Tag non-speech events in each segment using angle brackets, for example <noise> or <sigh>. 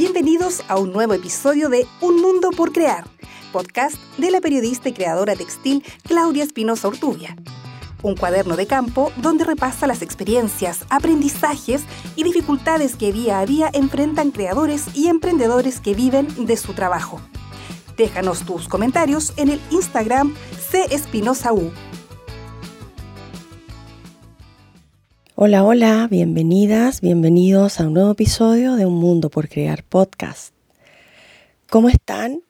Bienvenidos a un nuevo episodio de Un Mundo por Crear, podcast de la periodista y creadora textil Claudia Espinosa Ortubia. Un cuaderno de campo donde repasa las experiencias, aprendizajes y dificultades que día a día enfrentan creadores y emprendedores que viven de su trabajo. Déjanos tus comentarios en el Instagram C Hola, hola, bienvenidas, bienvenidos a un nuevo episodio de Un Mundo por Crear Podcast. ¿Cómo están?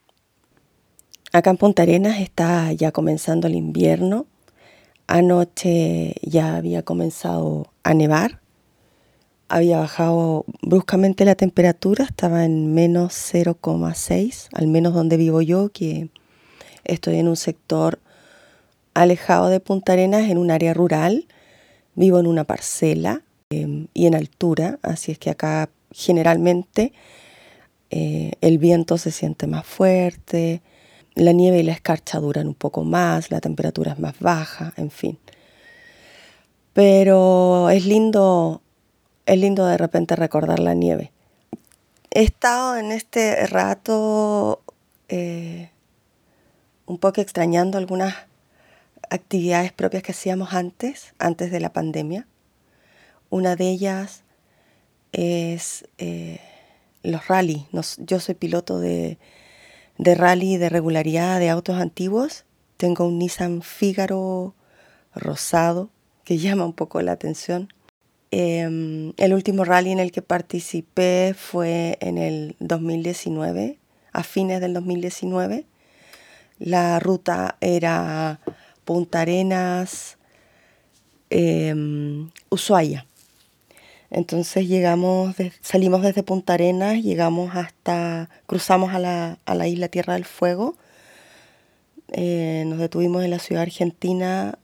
Acá en Punta Arenas está ya comenzando el invierno. Anoche ya había comenzado a nevar. Había bajado bruscamente la temperatura, estaba en menos 0,6, al menos donde vivo yo, que estoy en un sector alejado de Punta Arenas, en un área rural Vivo en una parcela em, y en altura, así es que acá generalmente eh, el viento se siente más fuerte, la nieve y la escarcha duran un poco más, la temperatura es más baja, en fin. Pero es lindo, es lindo de repente recordar la nieve. He estado en este rato eh, un poco extrañando algunas actividades propias que hacíamos antes, antes de la pandemia. Una de ellas es eh, los rally. yo soy piloto de, de rally de regularidad de autos antiguos. Tengo un Nissan Figaro rosado que <laughs> llama un poco la atención. Em, el último rally en el que participé fue en el 2019, a fines del 2019. La ruta era Punta Arenas, em, Ushuaia. Entonces llegamos, salimos desde Punta Arenas, llegamos hasta, cruzamos a la, isla Tierra del Fuego, eh, nos detuvimos en la ciudad argentina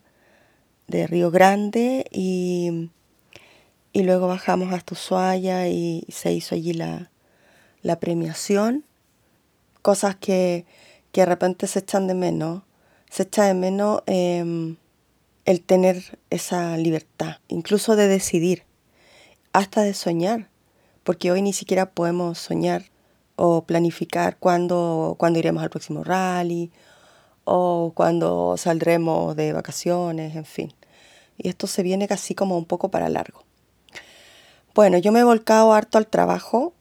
de Río Grande y, y luego bajamos hasta Ushuaia y se hizo allí la, la premiación. Cosas que, que de repente se echan de menos se echa de menos em, el tener esa libertad, incluso de decidir, hasta de soñar, porque hoy ni siquiera podemos soñar o planificar cuándo, iremos al próximo rally o cuándo saldremos de vacaciones, en fin. Y esto se viene casi como un poco para largo. Bueno, yo me he volcado harto al trabajo,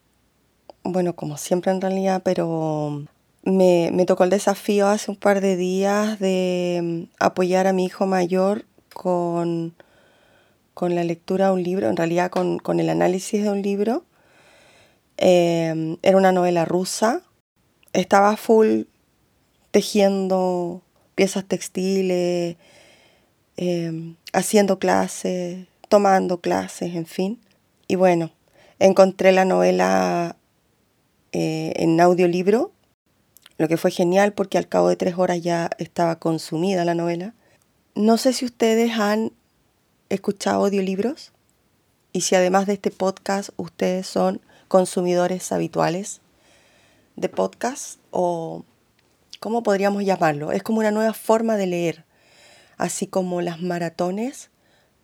bueno, como siempre en realidad, pero me, tocó el desafío hace un par de días de mm, apoyar a mi hijo mayor con, con la lectura de un libro, en realidad con, el análisis de un libro. Em, era una novela rusa. Estaba full tejiendo piezas textiles, em, haciendo clases, tomando clases, en fin. Y bueno, encontré la novela eh, en audiolibro lo que fue genial porque al cabo de tres horas ya estaba consumida la novela. No sé si ustedes han escuchado audiolibros y si además de este podcast ustedes son consumidores habituales de podcast o ¿cómo podríamos llamarlo? Es como una nueva forma de leer, así como las maratones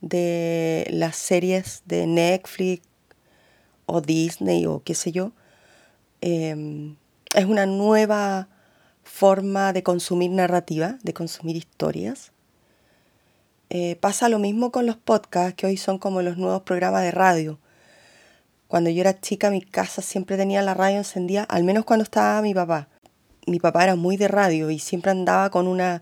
de las series de Netflix o Disney o qué sé yo. Em, es una nueva forma de consumir narrativa, de consumir historias. Eh, pasa lo mismo con los podcasts, que hoy son como los nuevos programas de radio. Cuando yo era chica, mi casa siempre tenía la radio encendida, al menos cuando estaba mi papá. Mi papá era muy de radio y siempre andaba con una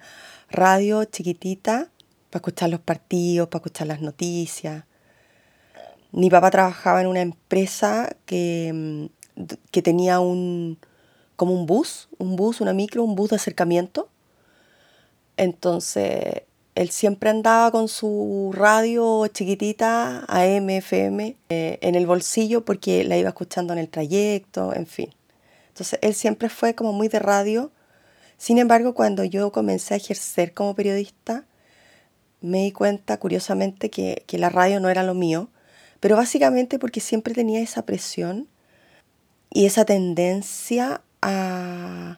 radio chiquitita para escuchar los partidos, para escuchar las noticias. Mi papá trabajaba en una empresa que, mm, que tenía un, como un bus, un bus, una micro, un bus de acercamiento. Entonces, él siempre andaba con su radio chiquitita, AM, FM, eh, en el bolsillo porque la iba escuchando en el trayecto, en fin. Entonces, él siempre fue como muy de radio. Sin embargo, cuando yo comencé a ejercer como periodista, me di cuenta, curiosamente, que, que la radio no era lo mío, pero básicamente porque siempre tenía esa presión y esa tendencia a,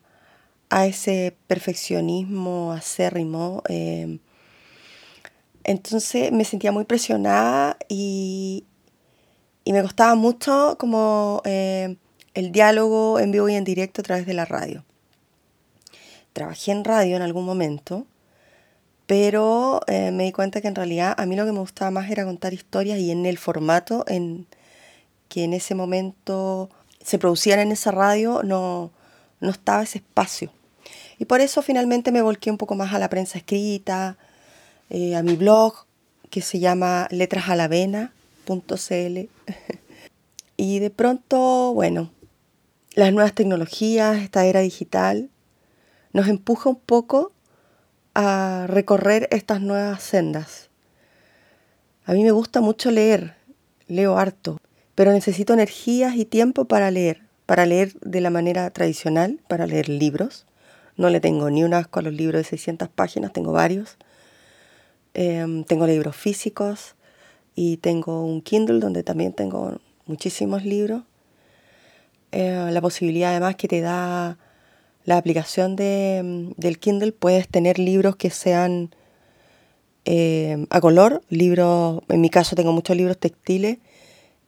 ese perfeccionismo acérrimo. Eh, entonces me sentía muy presionada y, me costaba mucho como eh, el diálogo en vivo y en directo a través de la radio. Trabajé en radio en algún momento, pero eh, me di cuenta que en realidad a mí lo que me gustaba más era contar historias y en el formato en que en ese momento se producían en esa radio no, no estaba ese espacio. Y por eso finalmente me volqué un poco más a la prensa escrita, eh, a mi blog que se llama letrasalavena.cl. <laughs> y de pronto, bueno, las nuevas tecnologías, esta era digital, nos empuja un poco a recorrer estas nuevas sendas. A mí me gusta mucho leer, leo harto, pero necesito energías y tiempo para leer, para leer de la manera tradicional, para leer libros. No le tengo ni un asco a los libros de 600 páginas, tengo varios. Em, tengo libros físicos y tengo un Kindle donde también tengo muchísimos libros. Eh, la posibilidad además que te da la aplicación de, del Kindle, puedes tener libros que sean em, a color, libros, en mi caso tengo muchos libros textiles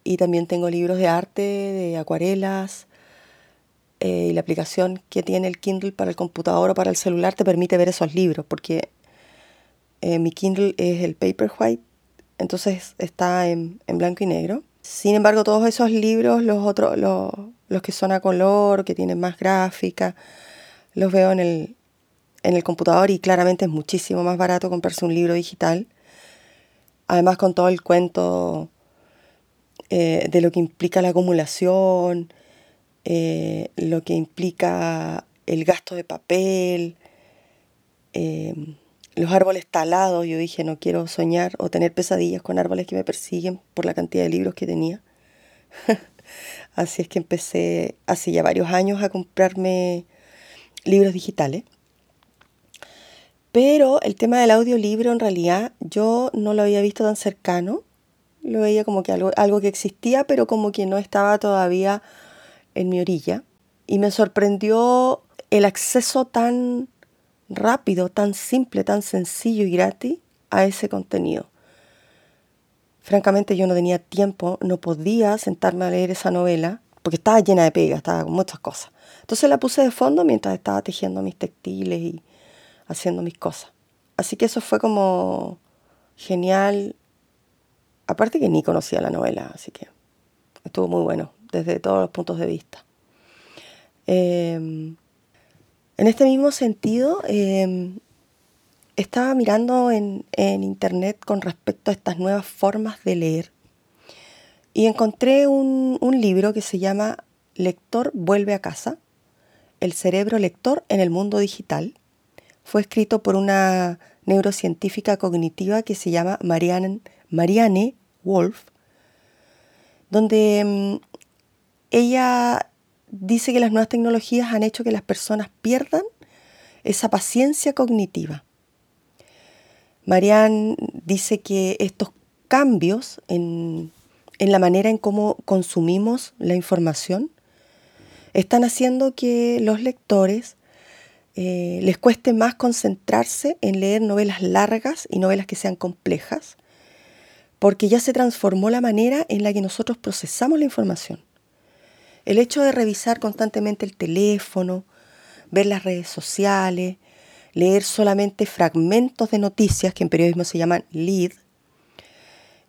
y también tengo libros de arte, de acuarelas, eh, y la aplicación que tiene el Kindle para el computador o para el celular te permite ver esos libros, porque eh, mi Kindle es el Paperwhite, entonces está en, blanco y negro. Sin embargo, todos esos libros, los otros, los, que son a color, que tienen más gráfica, los veo en el, en el computador y claramente es muchísimo más barato comprarse un libro digital. Además con todo el cuento eh, de lo que implica la acumulación, eh, lo que implica el gasto de papel, los árboles talados, yo dije, no quiero soñar o tener pesadillas con árboles que me persiguen por la cantidad de libros que tenía. <laughs> Así es que empecé hace ya varios años a comprarme libros digitales. Pero el tema del audiolibro en realidad yo no lo había visto tan cercano. Lo veía como que algo, algo que existía, pero como que no estaba todavía en mi orilla. Y me sorprendió el acceso tan rápido, tan simple, tan sencillo y gratis a ese contenido. Francamente yo no tenía tiempo, no podía sentarme a leer esa novela porque estaba llena de pegas, estaba con muchas cosas. Entonces la puse de fondo mientras estaba tejiendo mis textiles y haciendo mis cosas. Así que eso fue como genial. Aparte que ni conocía la novela, así que estuvo muy bueno desde todos los puntos de vista. Eh, en este mismo sentido, em, estaba mirando en, internet con respecto a estas nuevas formas de leer y encontré un, libro que se llama Lector vuelve a casa, el cerebro lector en el mundo digital. Fue escrito por una neurocientífica cognitiva que se llama Marianne, Marianne Wolf, donde em, ella dice que las nuevas tecnologías han hecho que las personas pierdan esa paciencia cognitiva. Marianne dice que estos cambios en, la manera en cómo consumimos la información están haciendo que los lectores eh, les cueste más concentrarse en leer novelas largas y novelas que sean complejas, porque ya se transformó la manera en la que nosotros procesamos la información. El hecho de revisar constantemente el teléfono, ver las redes sociales, leer solamente fragmentos de noticias, que en periodismo se llaman lead,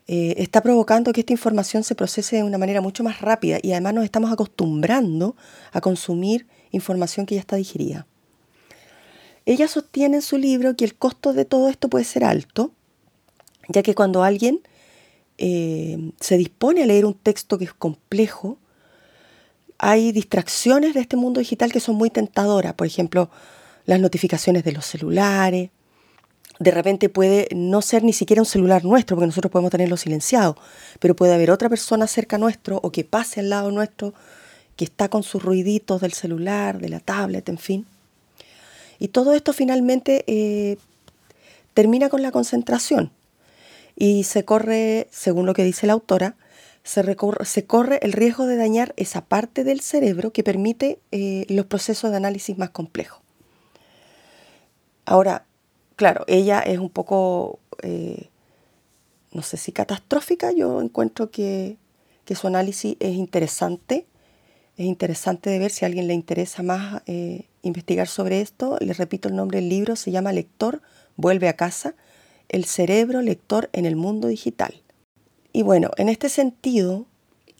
eh, está provocando que esta información se procese de una manera mucho más rápida y además nos estamos acostumbrando a consumir información que ya está digerida. Ella sostiene en su libro que el costo de todo esto puede ser alto, ya que cuando alguien eh, se dispone a leer un texto que es complejo, hay distracciones de este mundo digital que son muy tentadoras. Por ejemplo, las notificaciones de los celulares. De repente puede no ser ni siquiera un celular nuestro, porque nosotros podemos tenerlo silenciado, pero puede haber otra persona cerca nuestro o que pase al lado nuestro que está con sus ruiditos del celular, de la tablet, en fin. Y todo esto finalmente eh, termina con la concentración y se corre, según lo que dice la autora, se, corre el riesgo de dañar esa parte del cerebro que permite eh, los procesos de análisis más complejos. Ahora, claro, ella es un poco, eh, no sé si catastrófica, yo encuentro que, su análisis es interesante, Es interesante de ver si a alguien le interesa más eh, investigar sobre esto. Les repito el nombre del libro, se llama Lector, vuelve a casa, el cerebro lector en el mundo digital. Y bueno, en este sentido,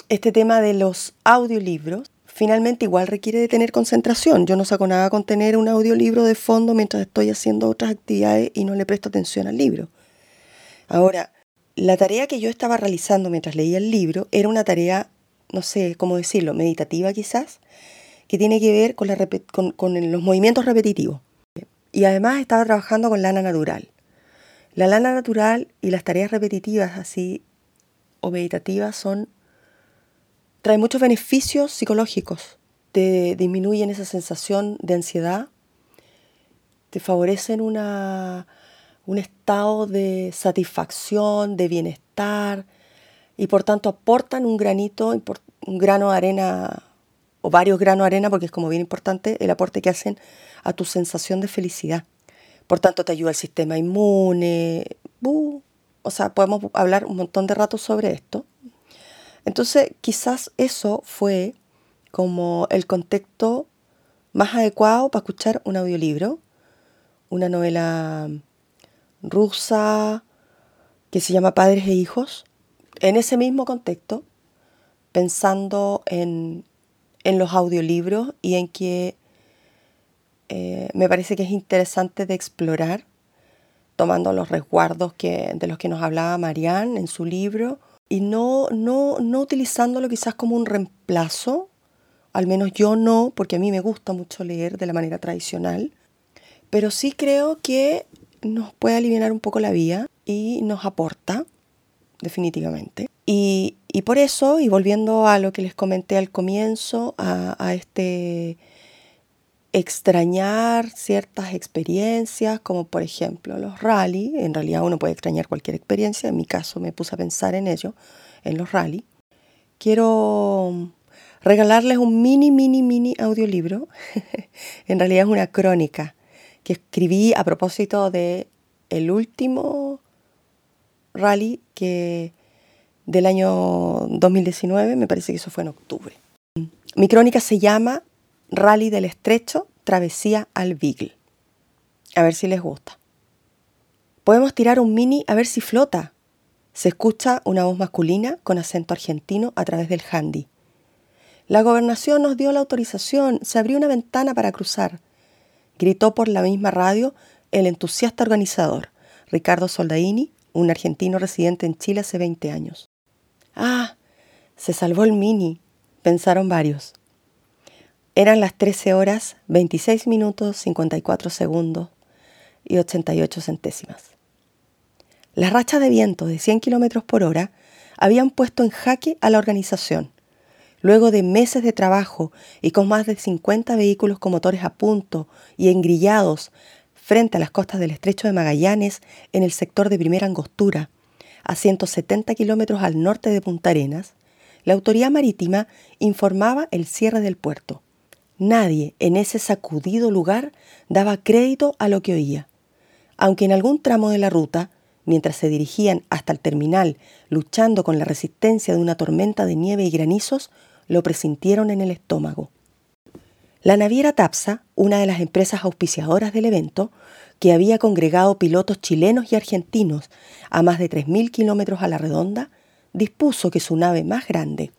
este tema de los audiolibros finalmente igual requiere de tener concentración. Yo no saco nada con tener un audiolibro de fondo mientras estoy haciendo otras actividades y no le presto atención al libro. Ahora, la tarea que yo estaba realizando mientras leía el libro era una tarea, no sé cómo decirlo, meditativa quizás, que tiene que ver con, los movimientos repetitivos. Y además estaba trabajando con lana natural. La lana natural y las tareas repetitivas así o meditativas son trae muchos beneficios psicológicos. Te disminuyen esa sensación de ansiedad, te favorecen una, un estado de satisfacción, de bienestar y por tanto aportan un granito, un grano de arena o varios granos de arena, porque es como bien importante el aporte que hacen a tu sensación de felicidad. Por tanto, te ayuda el sistema inmune. o sea, podemos hablar un montón de rato sobre esto. Entonces, quizás eso fue como el contexto más adecuado para escuchar un audiolibro, una novela rusa que se llama Padres e Hijos, en ese mismo contexto, pensando en, los audiolibros y en que eh, me parece que es interesante de explorar, tomando los resguardos que, de los que nos hablaba Marianne en su libro, y no, no, no utilizándolo quizás como un reemplazo, al menos yo no, porque a mí me gusta mucho leer de la manera tradicional, pero sí creo que nos puede aliviar un poco la vida y nos aporta, definitivamente. Y, por eso, y volviendo a lo que les comenté al comienzo, a, a este extrañar ciertas experiencias, como por ejemplo los rally. En realidad uno puede extrañar cualquier experiencia, en mi caso me puse a pensar en ello, en los rally. Quiero regalarles un mini, mini, mini audiolibro. <laughs> en realidad es una crónica que escribí a propósito de el último rally que del año 2019, me parece que eso fue en octubre. Mi crónica se llama Rally del Estrecho, Travesía al Beagle. A ver si les gusta. Podemos tirar un mini a ver si flota. Se escucha una voz masculina con acento argentino a través del handy. La gobernación nos dio la autorización, se abrió una ventana para cruzar. Gritó por la misma radio el entusiasta organizador, Ricardo Soldaini, un argentino residente en Chile hace 20 años. Ah, se salvó el mini, pensaron varios. Eran las 13 horas 26 minutos 54 segundos y 88 centésimas. Las rachas de viento de 100 kilómetros por hora habían puesto en jaque a la organización. Luego de meses de trabajo y con más de 50 vehículos con motores a punto y engrillados frente a las costas del estrecho de Magallanes en el sector de primera angostura, a 170 kilómetros al norte de Punta Arenas, la autoridad marítima informaba el cierre del puerto. Nadie en ese sacudido lugar daba crédito a lo que oía, aunque en algún tramo de la ruta, mientras se dirigían hasta el terminal luchando con la resistencia de una tormenta de nieve y granizos, lo presintieron en el estómago. La naviera Tapsa, una de las empresas auspiciadoras del evento, que había congregado pilotos chilenos y argentinos a más de 3.000 kilómetros a la redonda, dispuso que su nave más grande,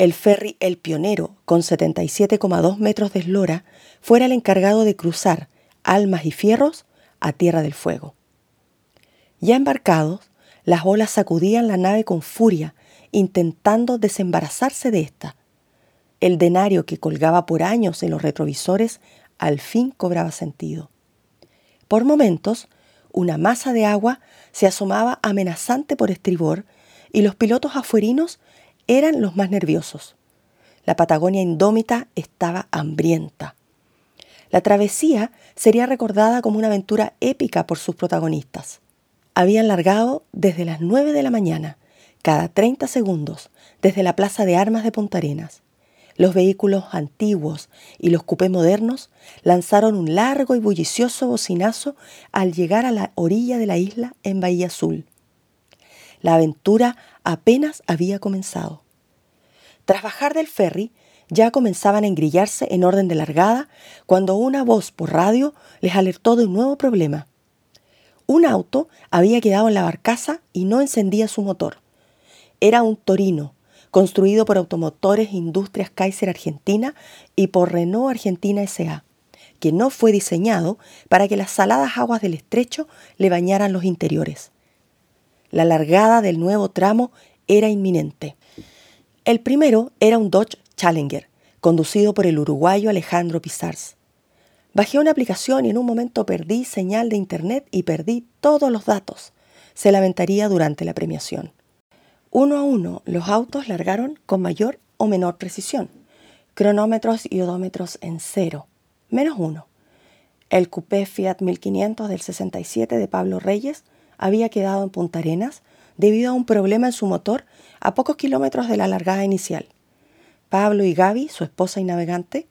el ferry El Pionero, con 77,2 metros de eslora, fuera el encargado de cruzar Almas y Fierros a Tierra del Fuego. Ya embarcados, las olas sacudían la nave con furia, intentando desembarazarse de ésta. El denario que colgaba por años en los retrovisores al fin cobraba sentido. Por momentos, una masa de agua se asomaba amenazante por estribor y los pilotos afuerinos eran los más nerviosos. La Patagonia indómita estaba hambrienta. La travesía sería recordada como una aventura épica por sus protagonistas. Habían largado desde las 9 de la mañana, cada 30 segundos, desde la Plaza de Armas de Punta Arenas. Los vehículos antiguos y los cupés modernos lanzaron un largo y bullicioso bocinazo al llegar a la orilla de la isla en Bahía Azul. La aventura apenas había comenzado. Tras bajar del ferry, ya comenzaban a engrillarse en orden de largada cuando una voz por radio les alertó de un nuevo problema. Un auto había quedado en la barcaza y no encendía su motor. Era un Torino, construido por Automotores Industrias Kaiser Argentina y por Renault Argentina SA, que no fue diseñado para que las saladas aguas del estrecho le bañaran los interiores. La largada del nuevo tramo era inminente. El primero era un Dodge Challenger, conducido por el uruguayo Alejandro Pizarz. Bajé una aplicación y en un momento perdí señal de internet y perdí todos los datos. Se lamentaría durante la premiación. Uno a uno, los autos largaron con mayor o menor precisión. Cronómetros y odómetros en cero, menos uno. El coupé Fiat 1500 del 67 de Pablo Reyes había quedado en Punta Arenas debido a un problema en su motor a pocos kilómetros de la largada inicial. Pablo y Gaby, su esposa y navegante,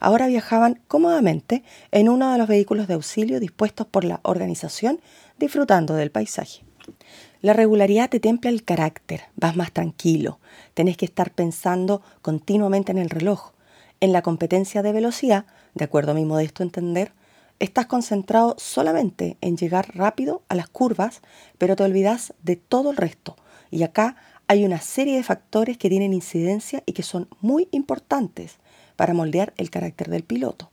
ahora viajaban cómodamente en uno de los vehículos de auxilio dispuestos por la organización, disfrutando del paisaje. La regularidad te templa el carácter, vas más tranquilo, tenés que estar pensando continuamente en el reloj. En la competencia de velocidad, de acuerdo a mi modesto entender, estás concentrado solamente en llegar rápido a las curvas, pero te olvidas de todo el resto. Y acá hay una serie de factores que tienen incidencia y que son muy importantes para moldear el carácter del piloto.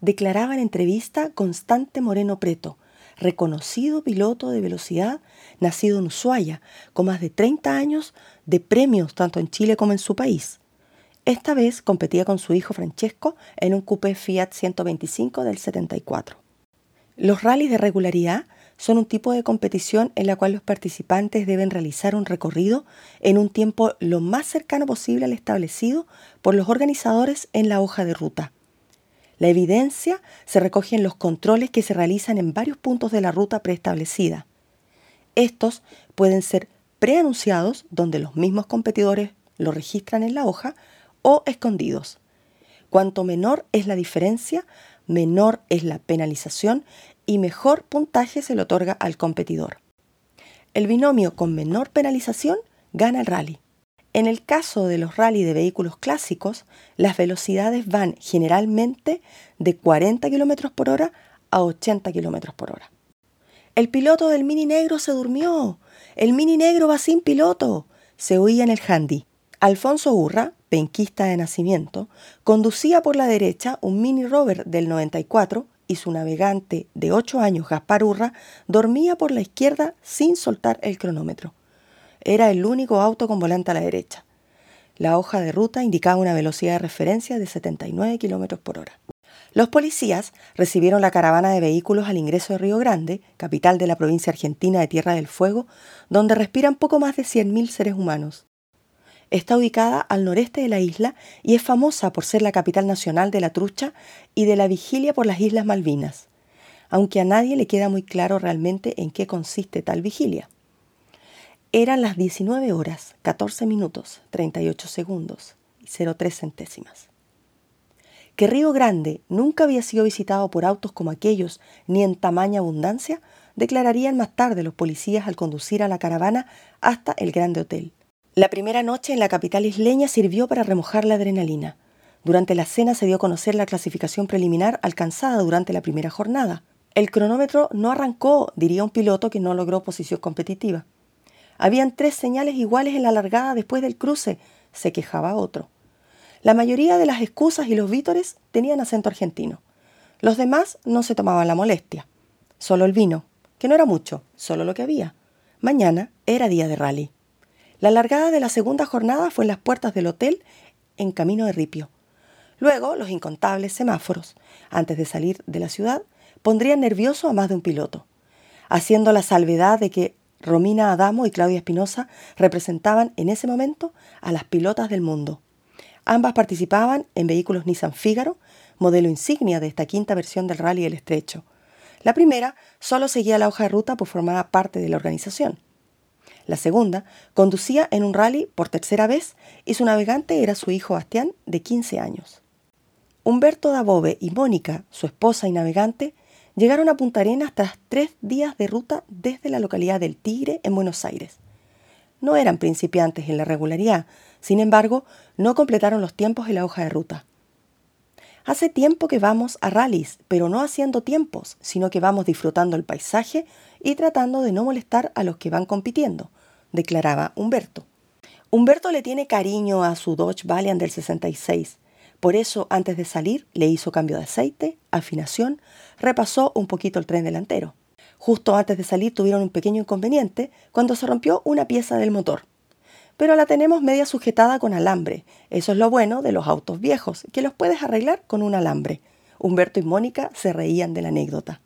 Declaraba en entrevista Constante Moreno Preto, reconocido piloto de velocidad, nacido en Ushuaia, con más de 30 años de premios tanto en Chile como en su país. Esta vez competía con su hijo Francesco en un coupé Fiat 125 del 74. Los rallies de regularidad son un tipo de competición en la cual los participantes deben realizar un recorrido en un tiempo lo más cercano posible al establecido por los organizadores en la hoja de ruta. La evidencia se recoge en los controles que se realizan en varios puntos de la ruta preestablecida. Estos pueden ser preanunciados, donde los mismos competidores lo registran en la hoja, o escondidos. Cuanto menor es la diferencia, menor es la penalización y mejor puntaje se le otorga al competidor. El binomio con menor penalización gana el rally. En el caso de los rally de vehículos clásicos, las velocidades van generalmente de 40 km por hora a 80 km por hora. El piloto del Mini Negro se durmió. El Mini Negro va sin piloto. Se oía en el handy. Alfonso Urra, penquista de nacimiento, conducía por la derecha un Mini Rover del 94 y su navegante de 8 años, Gaspar Urra, dormía por la izquierda sin soltar el cronómetro. Era el único auto con volante a la derecha. La hoja de ruta indicaba una velocidad de referencia de 79 km por hora. Los policías recibieron la caravana de vehículos al ingreso de Río Grande, capital de la provincia argentina de Tierra del Fuego, donde respiran poco más de 100.000 seres humanos. Está ubicada al noreste de la isla y es famosa por ser la capital nacional de la trucha y de la vigilia por las Islas Malvinas, aunque a nadie le queda muy claro realmente en qué consiste tal vigilia. Eran las 19 horas, 14 minutos, 38 segundos y 03 centésimas. Que Río Grande nunca había sido visitado por autos como aquellos ni en tamaña abundancia, declararían más tarde los policías al conducir a la caravana hasta el Grande Hotel. La primera noche en la capital isleña sirvió para remojar la adrenalina. Durante la cena se dio a conocer la clasificación preliminar alcanzada durante la primera jornada. El cronómetro no arrancó, diría un piloto que no logró posición competitiva. Habían tres señales iguales en la largada después del cruce, se quejaba otro. La mayoría de las excusas y los vítores tenían acento argentino. Los demás no se tomaban la molestia. Solo el vino, que no era mucho, solo lo que había. Mañana era día de rally. La largada de la segunda jornada fue en las puertas del hotel en camino de Ripio. Luego, los incontables semáforos, antes de salir de la ciudad, pondrían nervioso a más de un piloto, haciendo la salvedad de que Romina Adamo y Claudia Espinosa representaban en ese momento a las pilotas del mundo. Ambas participaban en vehículos Nissan Figaro, modelo insignia de esta quinta versión del Rally del Estrecho. La primera solo seguía la hoja de ruta por formar parte de la organización. La segunda conducía en un rally por tercera vez y su navegante era su hijo Bastián, de 15 años. Humberto Dabove y Mónica, su esposa y navegante, llegaron a Punta Arenas tras tres días de ruta desde la localidad del Tigre en Buenos Aires. No eran principiantes en la regularidad, Sin embargo, no completaron los tiempos en la hoja de ruta. Hace tiempo que vamos a rallies, pero no haciendo tiempos, sino que vamos disfrutando el paisaje y tratando de no molestar a los que van compitiendo, declaraba Humberto. Humberto le tiene cariño a su Dodge Valiant del 66. Por eso, antes de salir, le hizo cambio de aceite, afinación, repasó un poquito el tren delantero. Justo antes de salir tuvieron un pequeño inconveniente cuando se rompió una pieza del motor pero la tenemos media sujetada con alambre. Eso es lo bueno de los autos viejos, que los puedes arreglar con un alambre. Humberto y Mónica se reían de la anécdota.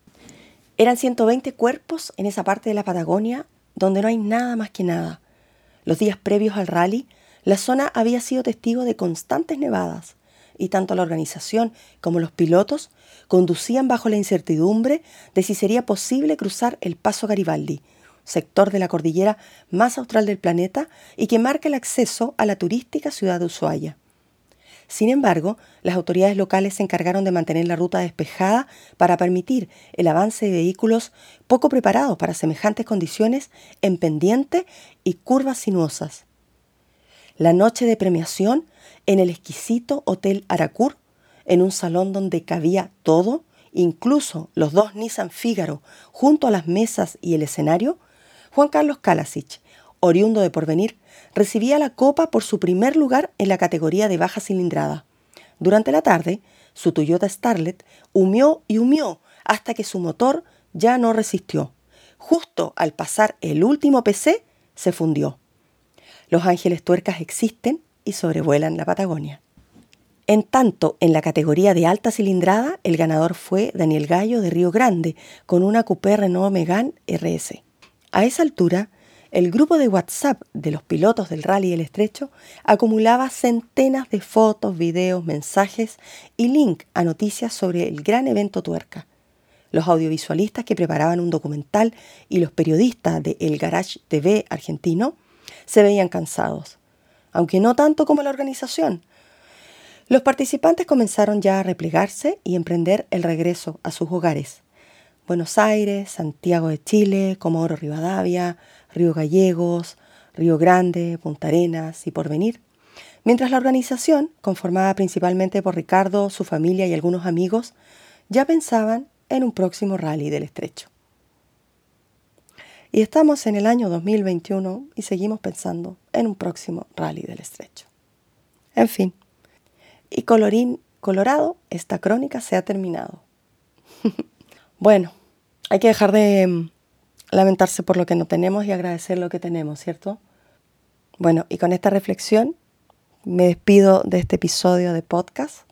Eran 120 cuerpos en esa parte de la Patagonia donde no hay nada más que nada. Los días previos al rally, la zona había sido testigo de constantes nevadas, y tanto la organización como los pilotos conducían bajo la incertidumbre de si sería posible cruzar el Paso Garibaldi, sector de la cordillera más austral del planeta y que marca el acceso a la turística ciudad de Ushuaia. Sin embargo, las autoridades locales se encargaron de mantener la ruta despejada para permitir el avance de vehículos poco preparados para semejantes condiciones en pendiente y curvas sinuosas. La noche de premiación en el exquisito Hotel Aracur, en un salón donde cabía todo, incluso los dos Nissan Fígaro, junto a las mesas y el escenario, Juan Carlos Kalasic, oriundo de Porvenir, recibía la copa por su primer lugar en la categoría de baja cilindrada. Durante la tarde, su Toyota Starlet humió y humió hasta que su motor ya no resistió. Justo al pasar el último PC, se fundió. Los ángeles tuercas existen y sobrevuelan la Patagonia. En tanto, en la categoría de alta cilindrada, el ganador fue Daniel Gallo de Río Grande, con una Coupé Renault Megane RS. A esa altura, el grupo de WhatsApp de los pilotos del rally del estrecho acumulaba centenas de fotos, videos, mensajes y link a noticias sobre el gran evento tuerca. Los audiovisualistas que preparaban un documental y los periodistas de El Garage TV argentino se veían cansados, aunque no tanto como la organización. Los participantes comenzaron ya a replegarse y emprender el regreso a sus hogares. Buenos Aires, Santiago de Chile, Comodoro Rivadavia, Río Gallegos, Río Grande, Punta Arenas y Porvenir, mientras la organización, conformada principalmente por Ricardo, su familia y algunos amigos, ya pensaban en un próximo rally del estrecho. Y estamos en el año 2021 y seguimos pensando en un próximo rally del estrecho. En fin, y colorín colorado, esta crónica se ha terminado. <laughs> Bueno, hay que dejar de mm, lamentarse por lo que no tenemos y agradecer lo que tenemos, ¿cierto? Bueno, y con esta reflexión me despido de este episodio de podcast.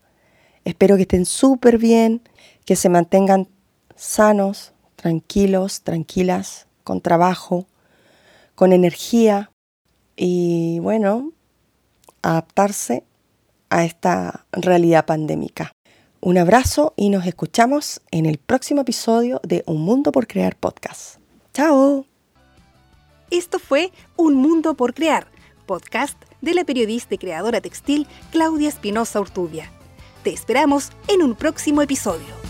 Espero que estén súper bien, que se mantengan sanos, tranquilos, tranquilas, con trabajo, con energía y bueno, adaptarse a esta realidad pandémica. Un abrazo y nos escuchamos en el próximo episodio de Un Mundo por Crear Podcast. ¡Chao! Esto fue Un Mundo por Crear, podcast de la periodista y creadora textil Claudia Espinosa Urtubia. Te esperamos en un próximo episodio.